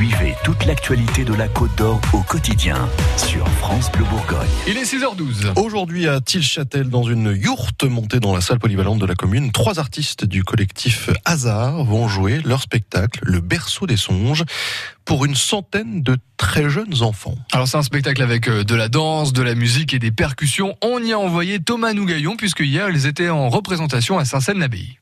Suivez toute l'actualité de la Côte d'Or au quotidien sur France Bleu Bourgogne. Il est 6h12. Aujourd'hui à Tilchâtel, dans une yourte montée dans la salle polyvalente de la commune, trois artistes du collectif Hazard vont jouer leur spectacle, Le berceau des songes, pour une centaine de très jeunes enfants. Alors c'est un spectacle avec euh, de la danse, de la musique et des percussions. On y a envoyé Thomas Nougaillon puisque hier ils étaient en représentation à Saint-Seine-l'Abbaye.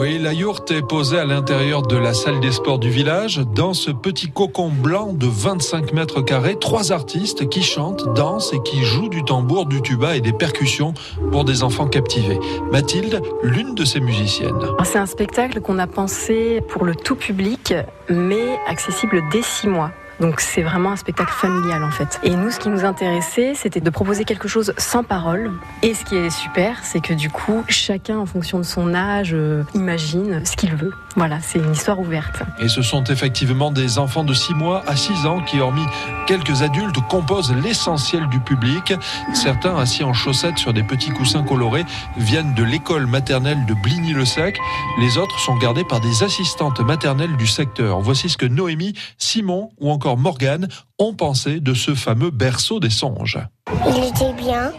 Oui, la yourte est posée à l'intérieur de la salle des sports du village. Dans ce petit cocon blanc de 25 mètres carrés, trois artistes qui chantent, dansent et qui jouent du tambour, du tuba et des percussions pour des enfants captivés. Mathilde, l'une de ces musiciennes. C'est un spectacle qu'on a pensé pour le tout public, mais accessible dès six mois. Donc c'est vraiment un spectacle familial en fait. Et nous, ce qui nous intéressait, c'était de proposer quelque chose sans parole. Et ce qui est super, c'est que du coup, chacun, en fonction de son âge, euh, imagine ce qu'il veut. Voilà, c'est une histoire ouverte. Et ce sont effectivement des enfants de 6 mois à 6 ans qui, hormis quelques adultes, composent l'essentiel du public. Certains, assis en chaussettes sur des petits coussins colorés, viennent de l'école maternelle de Bligny-le-Sec. Les autres sont gardés par des assistantes maternelles du secteur. Voici ce que Noémie, Simon ou encore Morgane ont pensé de ce fameux berceau des songes. Il était bien,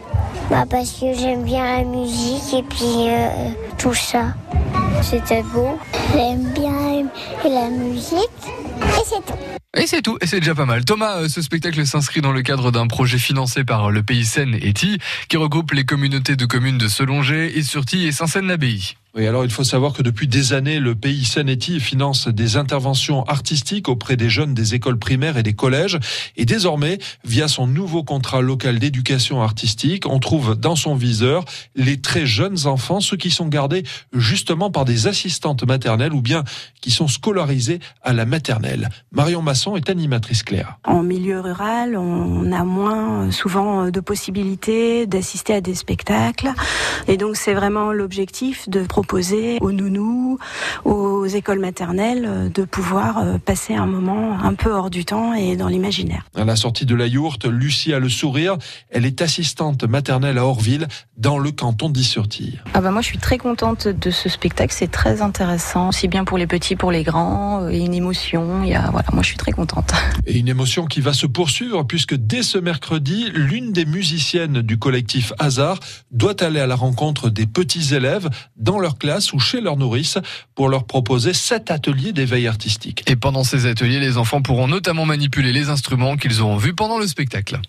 bah parce que j'aime bien la musique et puis euh, tout ça. C'était beau. J'aime bien la musique et c'est tout. Et c'est tout, et c'est déjà pas mal. Thomas, euh, ce spectacle s'inscrit dans le cadre d'un projet financé par le pays Seine et qui regroupe les communautés de communes de Selongé, et Surti et Saint-Seine-l'Abbaye. Oui, alors il faut savoir que depuis des années, le pays Seine-et-Ti finance des interventions artistiques auprès des jeunes des écoles primaires et des collèges. Et désormais, via son nouveau contrat local d'éducation artistique, on trouve dans son viseur les très jeunes enfants, ceux qui sont gardés justement par des assistantes maternelles ou bien qui sont scolarisés à la maternelle. Marion Masson est animatrice claire. En milieu rural, on a moins souvent de possibilités d'assister à des spectacles. Et donc c'est vraiment l'objectif de proposer aux nounous, aux écoles maternelles, euh, de pouvoir euh, passer un moment un peu hors du temps et dans l'imaginaire. À la sortie de la yourte, Lucie a le sourire. Elle est assistante maternelle à Orville, dans le canton d'Issurtille. Ah bah moi, je suis très contente de ce spectacle. C'est très intéressant, aussi bien pour les petits, pour les grands. Il y a une émotion. Il y a, voilà, moi, je suis très contente. Et une émotion qui va se poursuivre puisque dès ce mercredi, l'une des musiciennes du collectif Hazard doit aller à la rencontre des petits élèves dans leur classe ou chez leur nourrice pour leur proposer sept ateliers d'éveil artistique. Et pendant ces ateliers, les enfants pourront notamment manipuler les instruments qu'ils auront vus pendant le spectacle.